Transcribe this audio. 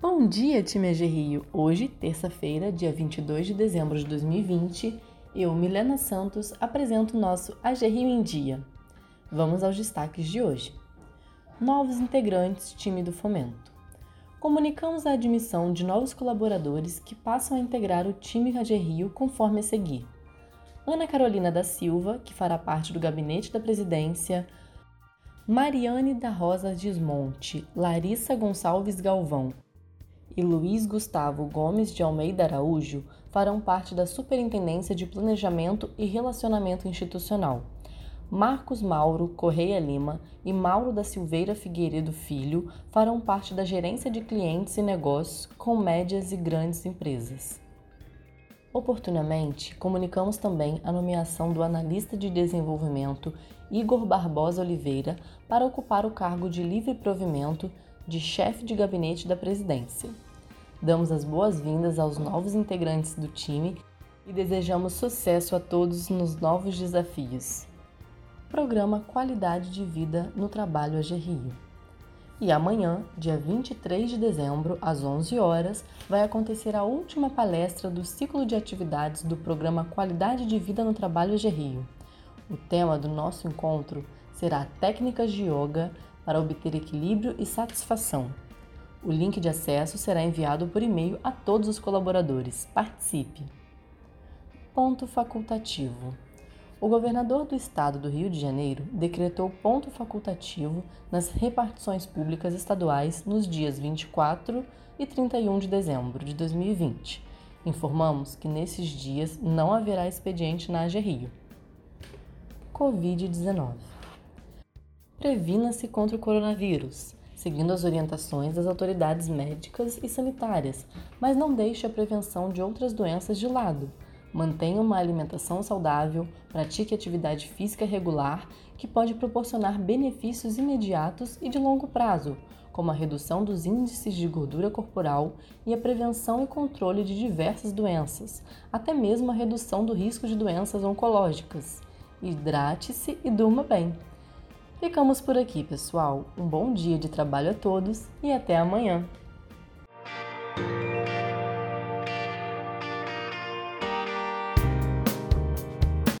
Bom dia, time AG Rio! Hoje, terça-feira, dia 22 de dezembro de 2020, eu, Milena Santos, apresento o nosso AG Rio em Dia. Vamos aos destaques de hoje. Novos integrantes time do Fomento. Comunicamos a admissão de novos colaboradores que passam a integrar o time AG Rio conforme a seguir. Ana Carolina da Silva, que fará parte do gabinete da presidência, Mariane da Rosa Desmonte, Larissa Gonçalves Galvão e Luiz Gustavo Gomes de Almeida Araújo farão parte da Superintendência de Planejamento e Relacionamento Institucional. Marcos Mauro Correia Lima e Mauro da Silveira Figueiredo Filho farão parte da Gerência de Clientes e Negócios com médias e grandes empresas. Oportunamente, comunicamos também a nomeação do analista de desenvolvimento Igor Barbosa Oliveira para ocupar o cargo de livre provimento de chefe de gabinete da presidência. Damos as boas-vindas aos novos integrantes do time e desejamos sucesso a todos nos novos desafios. Programa Qualidade de Vida no Trabalho AG Rio. E amanhã, dia 23 de dezembro, às 11 horas, vai acontecer a última palestra do ciclo de atividades do programa Qualidade de Vida no Trabalho AG Rio. O tema do nosso encontro será Técnicas de Yoga para obter equilíbrio e satisfação. O link de acesso será enviado por e-mail a todos os colaboradores. Participe! Ponto facultativo. O governador do estado do Rio de Janeiro decretou ponto facultativo nas repartições públicas estaduais nos dias 24 e 31 de dezembro de 2020. Informamos que nesses dias não haverá expediente na AG Rio. Covid-19 Previna-se contra o coronavírus, seguindo as orientações das autoridades médicas e sanitárias, mas não deixe a prevenção de outras doenças de lado Mantenha uma alimentação saudável, pratique atividade física regular, que pode proporcionar benefícios imediatos e de longo prazo, como a redução dos índices de gordura corporal e a prevenção e controle de diversas doenças, até mesmo a redução do risco de doenças oncológicas. Hidrate-se e durma bem. Ficamos por aqui, pessoal. Um bom dia de trabalho a todos e até amanhã!